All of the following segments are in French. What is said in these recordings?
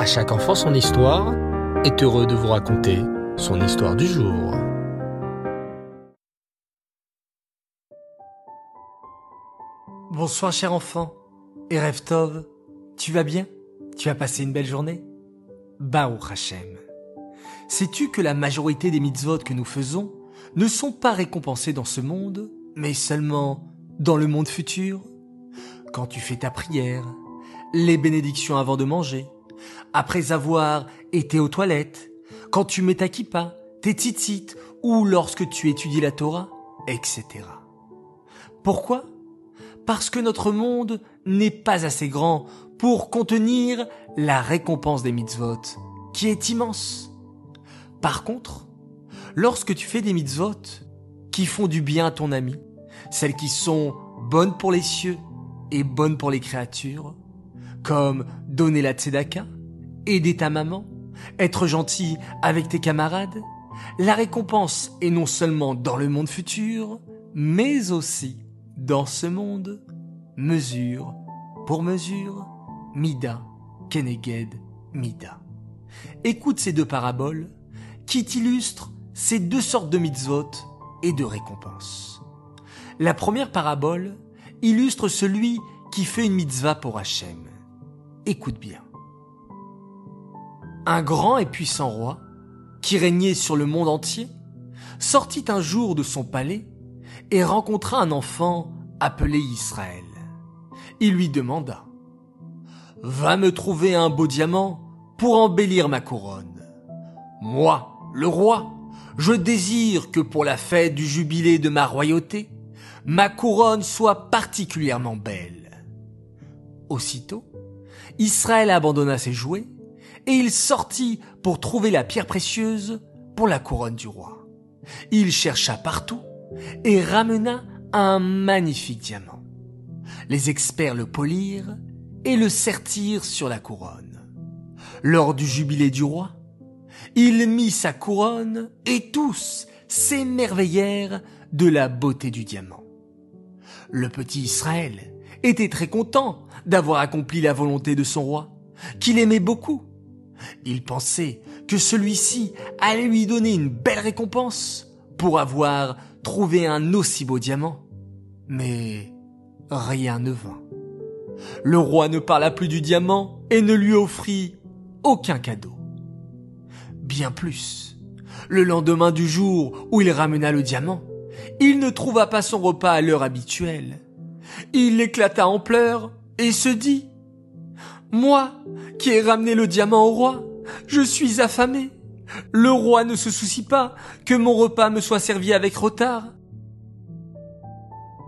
À chaque enfant son histoire est heureux de vous raconter son histoire du jour. Bonsoir cher enfant. Et Tov, tu vas bien? Tu as passé une belle journée? Baruch Hashem. Sais-tu que la majorité des mitzvot que nous faisons ne sont pas récompensés dans ce monde, mais seulement dans le monde futur? Quand tu fais ta prière, les bénédictions avant de manger, après avoir été aux toilettes, quand tu mets ta kippa, tes tzitzit, ou lorsque tu étudies la Torah, etc. Pourquoi? Parce que notre monde n'est pas assez grand pour contenir la récompense des mitzvot, qui est immense. Par contre, lorsque tu fais des mitzvot qui font du bien à ton ami, celles qui sont bonnes pour les cieux et bonnes pour les créatures, comme donner la tzedaka, aider ta maman, être gentil avec tes camarades, la récompense est non seulement dans le monde futur, mais aussi dans ce monde, mesure pour mesure, mida, keneged, mida. Écoute ces deux paraboles qui t'illustrent ces deux sortes de mitzvot et de récompenses. La première parabole illustre celui qui fait une mitzvah pour Hachem. Écoute bien un grand et puissant roi, qui régnait sur le monde entier, sortit un jour de son palais et rencontra un enfant appelé Israël. Il lui demanda Va me trouver un beau diamant pour embellir ma couronne. Moi, le roi, je désire que pour la fête du jubilé de ma royauté, ma couronne soit particulièrement belle. Aussitôt, Israël abandonna ses jouets et il sortit pour trouver la pierre précieuse pour la couronne du roi. Il chercha partout et ramena un magnifique diamant. Les experts le polirent et le sertirent sur la couronne. Lors du jubilé du roi, il mit sa couronne et tous s'émerveillèrent de la beauté du diamant. Le petit Israël était très content d'avoir accompli la volonté de son roi, qu'il aimait beaucoup il pensait que celui-ci allait lui donner une belle récompense pour avoir trouvé un aussi beau diamant. Mais rien ne vint. Le roi ne parla plus du diamant et ne lui offrit aucun cadeau. Bien plus, le lendemain du jour où il ramena le diamant, il ne trouva pas son repas à l'heure habituelle. Il éclata en pleurs et se dit moi, qui ai ramené le diamant au roi, je suis affamé. Le roi ne se soucie pas que mon repas me soit servi avec retard.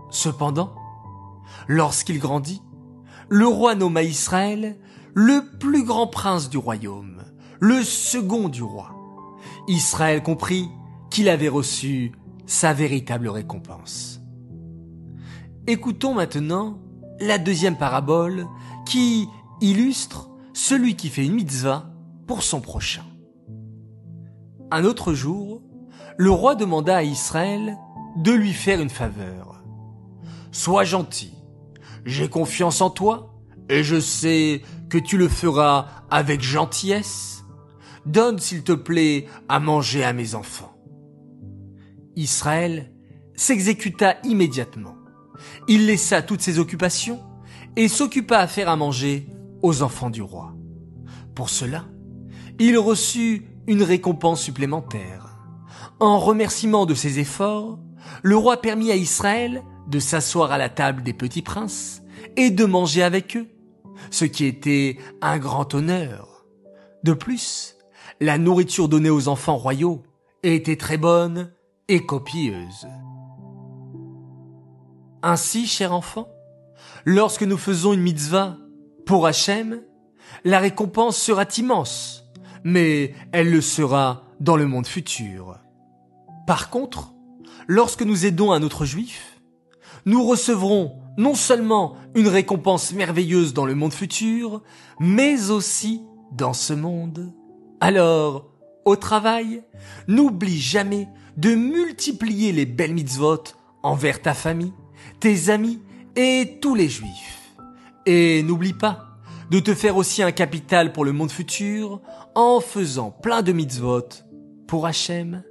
Cependant, lorsqu'il grandit, le roi nomma Israël le plus grand prince du royaume, le second du roi. Israël comprit qu'il avait reçu sa véritable récompense. Écoutons maintenant la deuxième parabole qui illustre celui qui fait une mitzvah son prochain. Un autre jour, le roi demanda à Israël de lui faire une faveur. Sois gentil, j'ai confiance en toi, et je sais que tu le feras avec gentillesse. Donne, s'il te plaît, à manger à mes enfants. Israël s'exécuta immédiatement. Il laissa toutes ses occupations et s'occupa à faire à manger aux enfants du roi. Pour cela, il reçut une récompense supplémentaire. En remerciement de ses efforts, le roi permit à Israël de s'asseoir à la table des petits princes et de manger avec eux, ce qui était un grand honneur. De plus, la nourriture donnée aux enfants royaux était très bonne et copieuse. Ainsi, cher enfant, lorsque nous faisons une mitzvah pour Hachem, la récompense sera immense, mais elle le sera dans le monde futur. Par contre, lorsque nous aidons un autre juif, nous recevrons non seulement une récompense merveilleuse dans le monde futur, mais aussi dans ce monde. Alors, au travail, n'oublie jamais de multiplier les belles mitzvot envers ta famille, tes amis et tous les juifs. Et n'oublie pas de te faire aussi un capital pour le monde futur en faisant plein de mitzvot pour Hachem.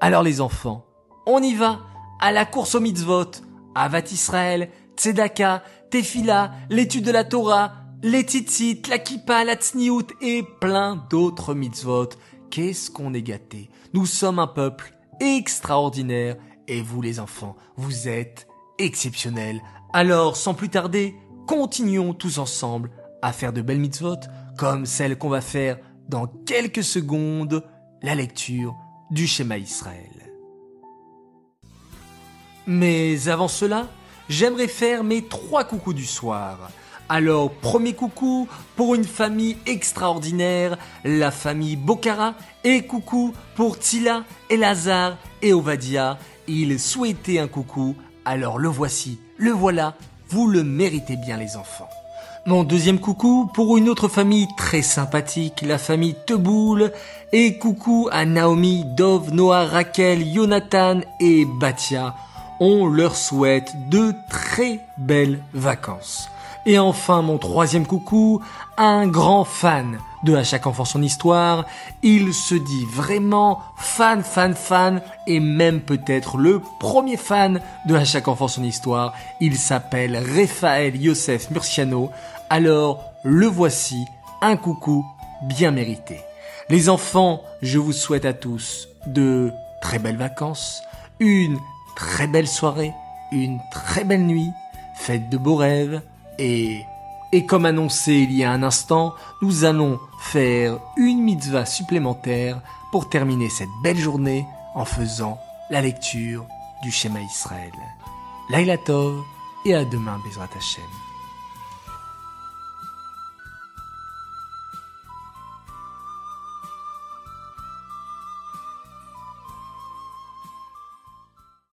Alors les enfants, on y va à la course aux mitzvot, Avat Israël, Tzedaka, Tefila, l'étude de la Torah, les tzitzit, la kippa, la tsniout et plein d'autres mitzvot. Qu'est-ce qu'on est gâtés. Nous sommes un peuple extraordinaire et vous les enfants, vous êtes exceptionnels. Alors, sans plus tarder, continuons tous ensemble à faire de belles mitzvot, comme celle qu'on va faire dans quelques secondes, la lecture du schéma Israël. Mais avant cela, j'aimerais faire mes trois coucous du soir. Alors, premier coucou pour une famille extraordinaire, la famille Bokhara, et coucou pour Tila, Elazar et Ovadia. Ils souhaitaient un coucou, alors le voici, le voilà, vous le méritez bien les enfants. Mon deuxième coucou pour une autre famille très sympathique, la famille Teboul, et coucou à Naomi, Dov, Noah, Raquel, Jonathan et Batia. On leur souhaite de très belles vacances. Et enfin, mon troisième coucou, un grand fan de À chaque enfant son histoire. Il se dit vraiment fan, fan, fan, et même peut-être le premier fan de À chaque enfant son histoire. Il s'appelle Raphaël Yosef Murciano. Alors, le voici, un coucou bien mérité. Les enfants, je vous souhaite à tous de très belles vacances, une très belle soirée, une très belle nuit, faites de beaux rêves, et, comme annoncé il y a un instant, nous allons faire une mitzvah supplémentaire pour terminer cette belle journée en faisant la lecture du schéma Israël. Laila Tov et à demain Bezrat Hashem.